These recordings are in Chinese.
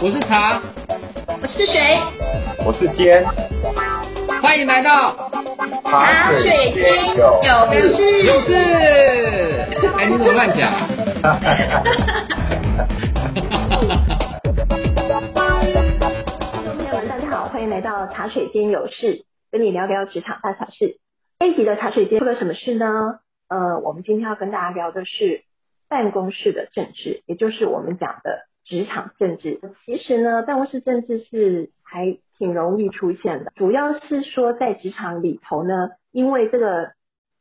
我是茶，我是水，我是尖，欢迎来到茶水间有事有事。哎，你怎么乱讲？听众朋友们，大家好，欢迎来到茶水间有事，跟你聊聊职场大小事。这一集的茶水间出了什么事呢？呃，我们今天要跟大家聊的是办公室的政治，也就是我们讲的职场政治。其实呢，办公室政治是还挺容易出现的，主要是说在职场里头呢，因为这个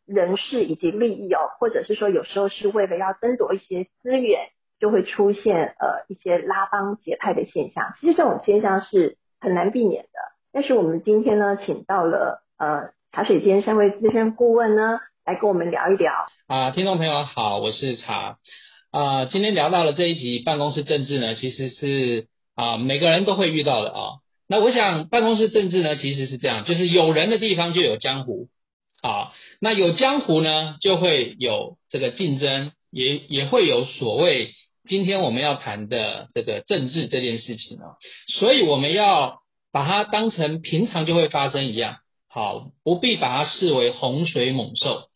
人事以及利益哦，或者是说有时候是为了要争夺一些资源，就会出现呃一些拉帮结派的现象。其实这种现象是很难避免的，但是我们今天呢，请到了呃茶水间三位资深顾问呢，来跟我们聊一聊。啊，听众朋友好，我是茶。啊，今天聊到了这一集办公室政治呢，其实是啊每个人都会遇到的啊。那我想办公室政治呢，其实是这样，就是有人的地方就有江湖啊，那有江湖呢，就会有这个竞争，也也会有所谓今天我们要谈的这个政治这件事情啊，所以我们要把它当成平常就会发生一样，好，不必把它视为洪水猛兽。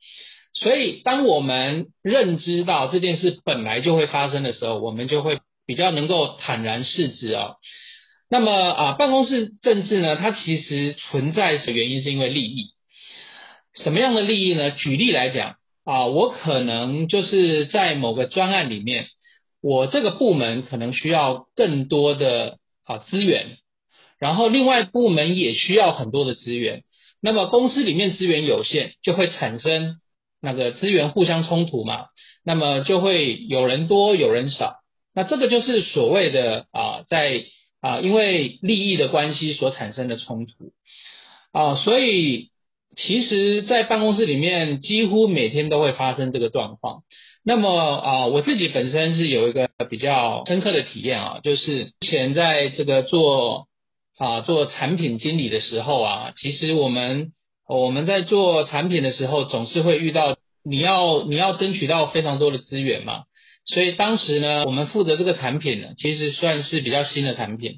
所以，当我们认知到这件事本来就会发生的时候，我们就会比较能够坦然视之啊。那么啊，办公室政治呢，它其实存在的原因是因为利益。什么样的利益呢？举例来讲啊，我可能就是在某个专案里面，我这个部门可能需要更多的啊资源，然后另外部门也需要很多的资源。那么公司里面资源有限，就会产生。那个资源互相冲突嘛，那么就会有人多有人少，那这个就是所谓的啊，在啊因为利益的关系所产生的冲突啊，所以其实，在办公室里面几乎每天都会发生这个状况。那么啊，我自己本身是有一个比较深刻的体验啊，就是之前在这个做啊做产品经理的时候啊，其实我们。我们在做产品的时候，总是会遇到你要你要争取到非常多的资源嘛，所以当时呢，我们负责这个产品呢，其实算是比较新的产品。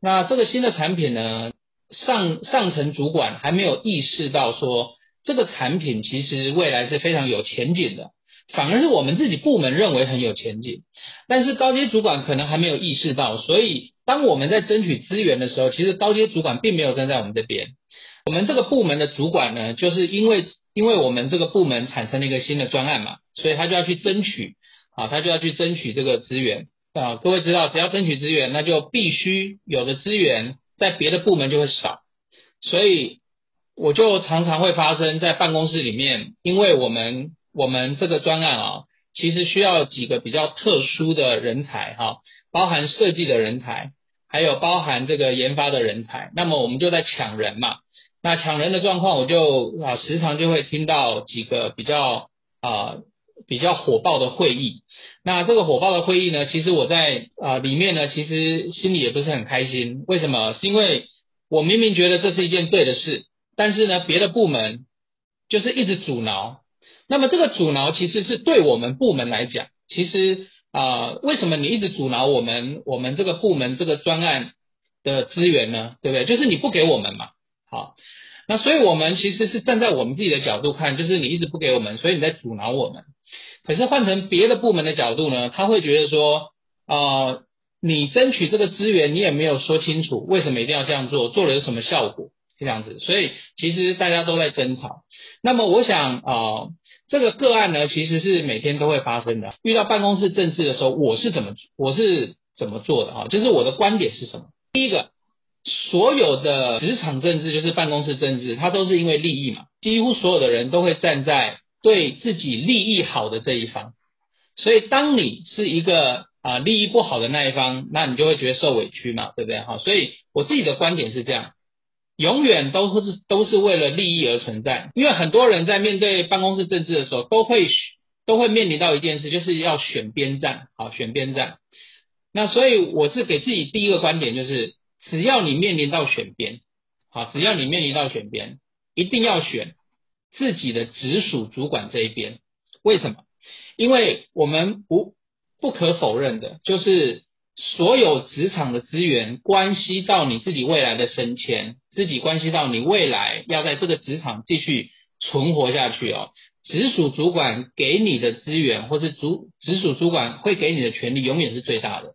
那这个新的产品呢，上上层主管还没有意识到说这个产品其实未来是非常有前景的，反而是我们自己部门认为很有前景，但是高阶主管可能还没有意识到，所以当我们在争取资源的时候，其实高阶主管并没有站在我们这边。我们这个部门的主管呢，就是因为因为我们这个部门产生了一个新的专案嘛，所以他就要去争取啊，他就要去争取这个资源啊。各位知道，只要争取资源，那就必须有的资源在别的部门就会少，所以我就常常会发生在办公室里面，因为我们我们这个专案啊，其实需要几个比较特殊的人才哈，包含设计的人才，还有包含这个研发的人才，那么我们就在抢人嘛。那抢人的状况，我就啊时常就会听到几个比较啊比较火爆的会议。那这个火爆的会议呢，其实我在啊里面呢，其实心里也不是很开心。为什么？是因为我明明觉得这是一件对的事，但是呢，别的部门就是一直阻挠。那么这个阻挠其实是对我们部门来讲，其实啊为什么你一直阻挠我们我们这个部门这个专案的资源呢？对不对？就是你不给我们嘛。好，那所以我们其实是站在我们自己的角度看，就是你一直不给我们，所以你在阻挠我们。可是换成别的部门的角度呢，他会觉得说，呃，你争取这个资源，你也没有说清楚为什么一定要这样做，做了有什么效果这样子，所以其实大家都在争吵。那么我想啊，这个个案呢，其实是每天都会发生的。遇到办公室政治的时候，我是怎么我是怎么做的啊？就是我的观点是什么？第一个。所有的职场政治就是办公室政治，它都是因为利益嘛，几乎所有的人都会站在对自己利益好的这一方，所以当你是一个啊利益不好的那一方，那你就会觉得受委屈嘛，对不对？哈，所以我自己的观点是这样，永远都是都是为了利益而存在，因为很多人在面对办公室政治的时候，都会都会面临到一件事，就是要选边站，好选边站。那所以我是给自己第一个观点就是。只要你面临到选边，好，只要你面临到选边，一定要选自己的直属主管这一边。为什么？因为我们不不可否认的，就是所有职场的资源关系到你自己未来的升迁，自己关系到你未来要在这个职场继续存活下去哦。直属主管给你的资源，或是主直属主管会给你的权利，永远是最大的。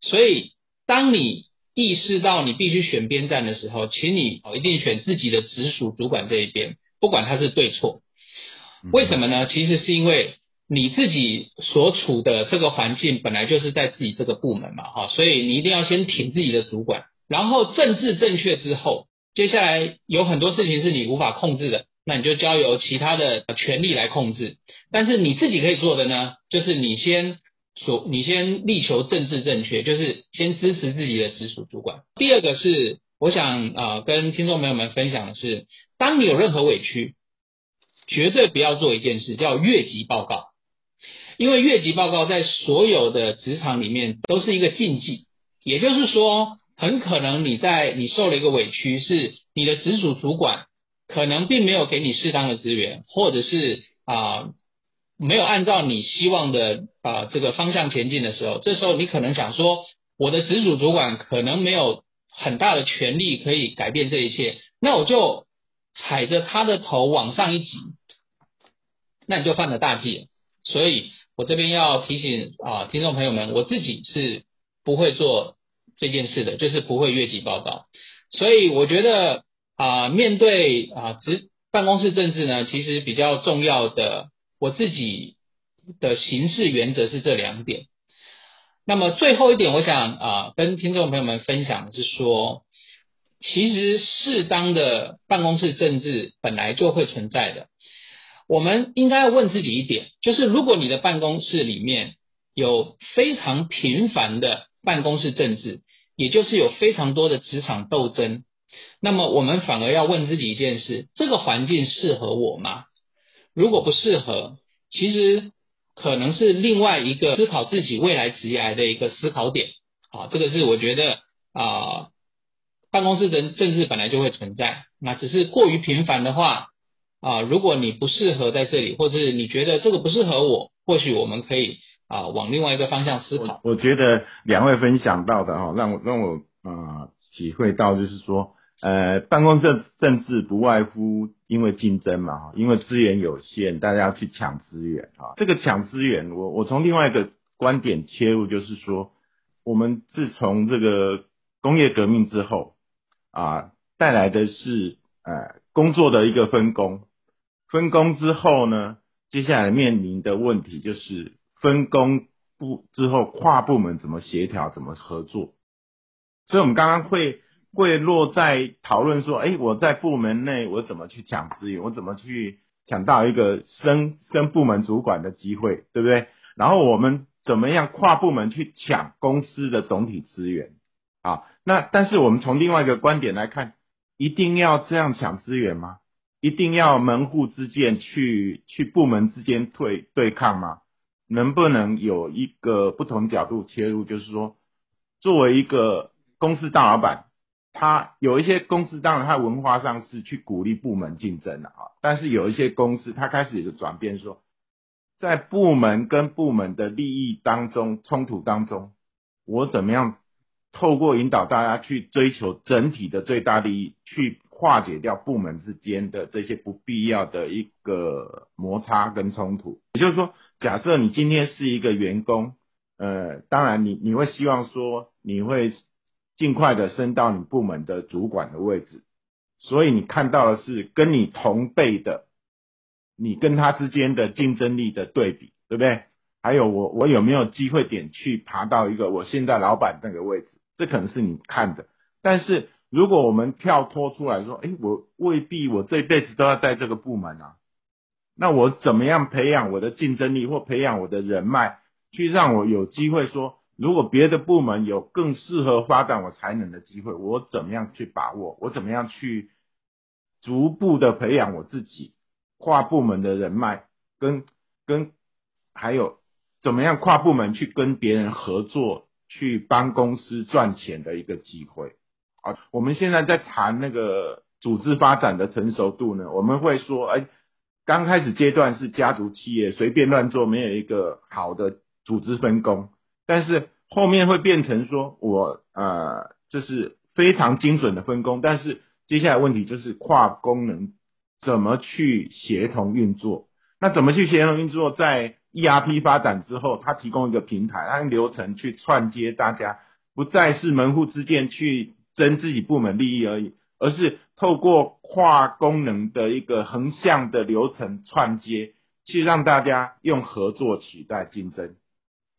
所以，当你意识到你必须选边站的时候，请你一定选自己的直属主管这一边，不管他是对错。为什么呢？其实是因为你自己所处的这个环境本来就是在自己这个部门嘛，哈，所以你一定要先挺自己的主管，然后政治正确之后，接下来有很多事情是你无法控制的。那你就交由其他的权力来控制，但是你自己可以做的呢，就是你先所你先力求政治正确，就是先支持自己的直属主管。第二个是，我想啊跟听众朋友们分享的是，当你有任何委屈，绝对不要做一件事，叫越级报告，因为越级报告在所有的职场里面都是一个禁忌，也就是说，很可能你在你受了一个委屈，是你的直属主管。可能并没有给你适当的资源，或者是啊没有按照你希望的啊这个方向前进的时候，这时候你可能想说，我的直属主管可能没有很大的权利可以改变这一切，那我就踩着他的头往上一级，那你就犯了大忌。所以我这边要提醒啊听众朋友们，我自己是不会做这件事的，就是不会越级报告。所以我觉得。啊，面对啊，职办公室政治呢，其实比较重要的，我自己的行事原则是这两点。那么最后一点，我想啊，跟听众朋友们分享的是说，其实适当的办公室政治本来就会存在的。我们应该要问自己一点，就是如果你的办公室里面有非常频繁的办公室政治，也就是有非常多的职场斗争。那么我们反而要问自己一件事：这个环境适合我吗？如果不适合，其实可能是另外一个思考自己未来职业的一个思考点。啊，这个是我觉得啊，办公室政政治本来就会存在，那只是过于频繁的话啊，如果你不适合在这里，或是你觉得这个不适合我，或许我们可以啊往另外一个方向思考。我觉得两位分享到的哈，让我让我啊体会到就是说。呃，办公室政治不外乎因为竞争嘛，因为资源有限，大家要去抢资源啊。这个抢资源，我我从另外一个观点切入，就是说，我们自从这个工业革命之后啊，带来的是呃工作的一个分工，分工之后呢，接下来面临的问题就是分工部之后跨部门怎么协调，怎么合作。所以我们刚刚会。会落在讨论说，哎，我在部门内我怎么去抢资源，我怎么去抢到一个升升部门主管的机会，对不对？然后我们怎么样跨部门去抢公司的总体资源？啊，那但是我们从另外一个观点来看，一定要这样抢资源吗？一定要门户之见去去部门之间对对抗吗？能不能有一个不同角度切入？就是说，作为一个公司大老板。他有一些公司，当然他文化上是去鼓励部门竞争的啊，但是有一些公司，他开始有个转变，说在部门跟部门的利益当中冲突当中，我怎么样透过引导大家去追求整体的最大利益，去化解掉部门之间的这些不必要的一个摩擦跟冲突。也就是说，假设你今天是一个员工，呃，当然你你会希望说你会。尽快的升到你部门的主管的位置，所以你看到的是跟你同辈的，你跟他之间的竞争力的对比，对不对？还有我我有没有机会点去爬到一个我现在老板那个位置？这可能是你看的。但是如果我们跳脱出来说，哎，我未必我这辈子都要在这个部门啊，那我怎么样培养我的竞争力或培养我的人脉，去让我有机会说？如果别的部门有更适合发展我才能的机会，我怎么样去把握？我怎么样去逐步的培养我自己跨部门的人脉，跟跟还有怎么样跨部门去跟别人合作，去帮公司赚钱的一个机会。啊，我们现在在谈那个组织发展的成熟度呢？我们会说，哎，刚开始阶段是家族企业，随便乱做，没有一个好的组织分工。但是后面会变成说我呃就是非常精准的分工，但是接下来问题就是跨功能怎么去协同运作？那怎么去协同运作？在 ERP 发展之后，它提供一个平台，按流程去串接大家，不再是门户之间去争自己部门利益而已，而是透过跨功能的一个横向的流程串接，去让大家用合作取代竞争。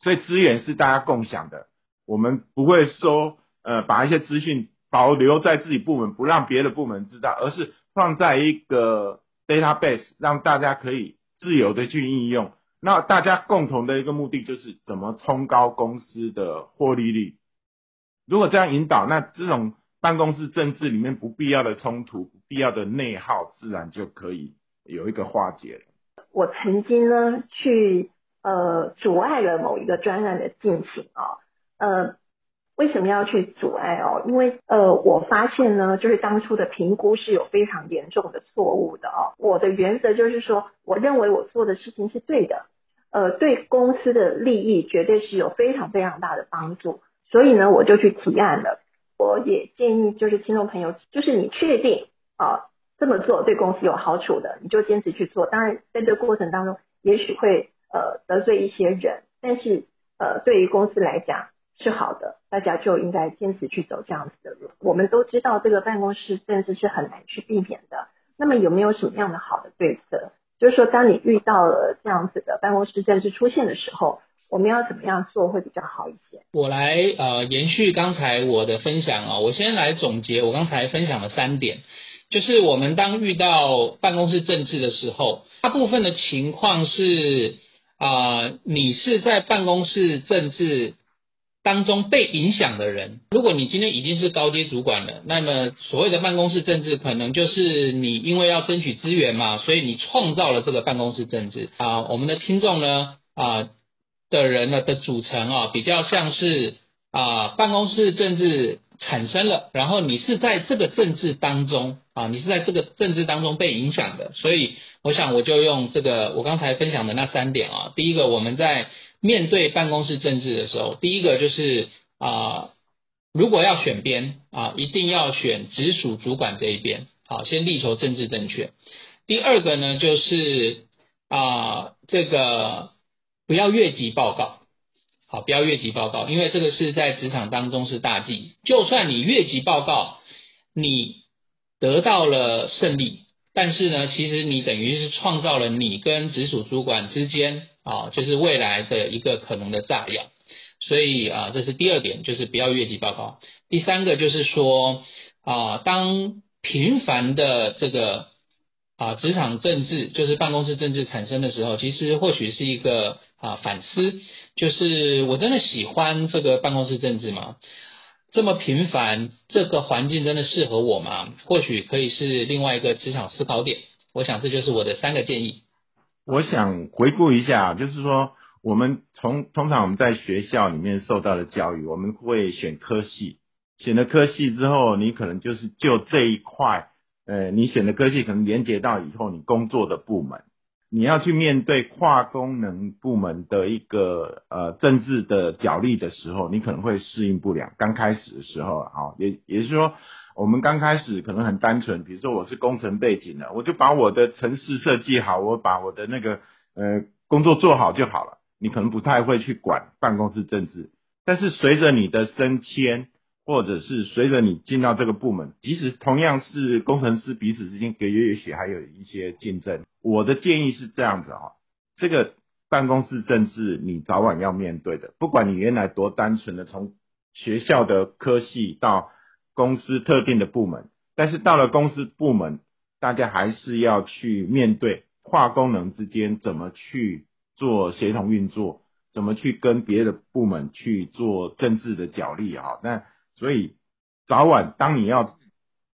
所以资源是大家共享的，我们不会说呃把一些资讯保留在自己部门，不让别的部门知道，而是放在一个 database，让大家可以自由的去应用。那大家共同的一个目的就是怎么冲高公司的获利率。如果这样引导，那这种办公室政治里面不必要的冲突、不必要的内耗，自然就可以有一个化解了。我曾经呢去呃阻碍了某一个专案的进行啊，呃为什么要去阻碍哦？因为呃我发现呢，就是当初的评估是有非常严重的错误的哦。我的原则就是说，我认为我做的事情是对的。呃，对公司的利益绝对是有非常非常大的帮助，所以呢，我就去提案了。我也建议就是听众朋友，就是你确定啊这么做对公司有好处的，你就坚持去做。当然，在这个过程当中，也许会呃得罪一些人，但是呃对于公司来讲是好的，大家就应该坚持去走这样子的路。我们都知道这个办公室政治是很难去避免的，那么有没有什么样的好的对策？就是说，当你遇到了这样子的办公室政治出现的时候，我们要怎么样做会比较好一些？我来呃延续刚才我的分享啊，我先来总结我刚才分享的三点，就是我们当遇到办公室政治的时候，大部分的情况是啊，你是在办公室政治。当中被影响的人，如果你今天已经是高阶主管了，那么所谓的办公室政治，可能就是你因为要争取资源嘛，所以你创造了这个办公室政治啊。我们的听众呢啊的人呢的组成啊，比较像是啊办公室政治产生了，然后你是在这个政治当中啊，你是在这个政治当中被影响的，所以我想我就用这个我刚才分享的那三点啊，第一个我们在。面对办公室政治的时候，第一个就是啊，如果要选边啊，一定要选直属主管这一边，好，先力求政治正确。第二个呢，就是啊，这个不要越级报告，好，不要越级报告，因为这个是在职场当中是大忌。就算你越级报告，你得到了胜利，但是呢，其实你等于是创造了你跟直属主管之间。啊，就是未来的一个可能的炸药，所以啊，这是第二点，就是不要越级报告。第三个就是说啊，当频繁的这个啊职场政治，就是办公室政治产生的时候，其实或许是一个啊反思，就是我真的喜欢这个办公室政治吗？这么频繁，这个环境真的适合我吗？或许可以是另外一个职场思考点。我想这就是我的三个建议。我想回顾一下，就是说，我们从通常我们在学校里面受到的教育，我们会选科系，选了科系之后，你可能就是就这一块，呃，你选的科系可能连接到以后你工作的部门，你要去面对跨功能部门的一个呃政治的角力的时候，你可能会适应不了。刚开始的时候，啊，也也是说。我们刚开始可能很单纯，比如说我是工程背景的，我就把我的城市设计好，我把我的那个呃工作做好就好了。你可能不太会去管办公室政治，但是随着你的升迁，或者是随着你进到这个部门，即使同样是工程师，彼此之间隔也许还有一些竞争。我的建议是这样子哈，这个办公室政治你早晚要面对的，不管你原来多单纯的从学校的科系到。公司特定的部门，但是到了公司部门，大家还是要去面对跨功能之间怎么去做协同运作，怎么去跟别的部门去做政治的角力啊？那所以早晚当你要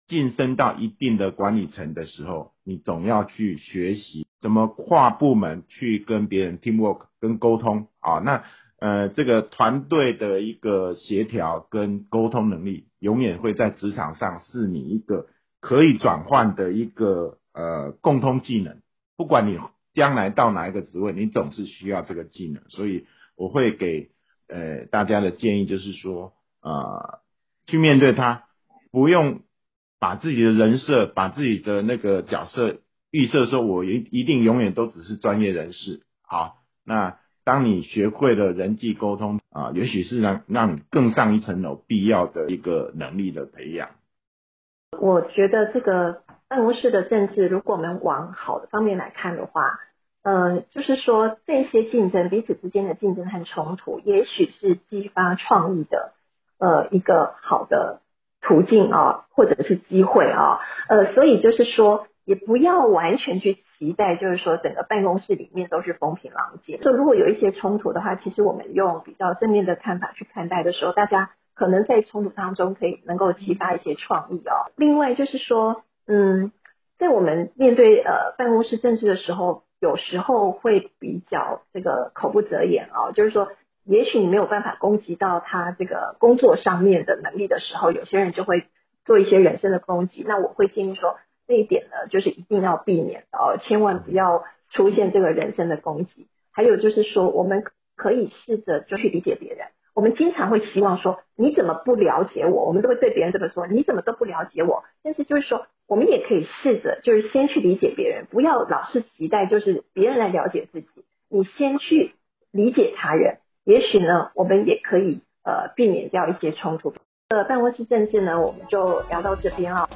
晋升到一定的管理层的时候，你总要去学习怎么跨部门去跟别人 teamwork 跟沟通啊？那。呃，这个团队的一个协调跟沟通能力，永远会在职场上是你一个可以转换的一个呃共通技能。不管你将来到哪一个职位，你总是需要这个技能。所以我会给呃大家的建议就是说，呃，去面对它，不用把自己的人设、把自己的那个角色预设说，我一一定永远都只是专业人士。好，那当你学会了人际沟通啊，也许是让让你更上一层楼必要的一个能力的培养。我觉得这个办公室的政治，如果我们往好的方面来看的话，呃，就是说这些竞争彼此之间的竞争和冲突，也许是激发创意的呃一个好的途径啊，或者是机会啊，呃，所以就是说，也不要完全去期待，就是说整个办公室里面都是风平浪静。就如果有一些冲突的话，其实我们用比较正面的看法去看待的时候，大家。可能在冲突当中可以能够激发一些创意哦。另外就是说，嗯，在我们面对呃办公室政治的时候，有时候会比较这个口不择言哦。就是说，也许你没有办法攻击到他这个工作上面的能力的时候，有些人就会做一些人身的攻击。那我会建议说，这一点呢，就是一定要避免哦，千万不要出现这个人身的攻击。还有就是说，我们可以试着就去理解别人。我们经常会希望说，你怎么不了解我？我们都会对别人这么说，你怎么都不了解我？但是就是说，我们也可以试着，就是先去理解别人，不要老是期待就是别人来了解自己。你先去理解他人，也许呢，我们也可以呃避免掉一些冲突。呃，办公室政治呢，我们就聊到这边啊。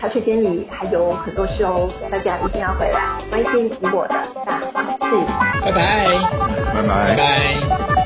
茶水间里还有很多事哦，大家一定要回来关心你我的大事。拜拜，拜拜，拜拜。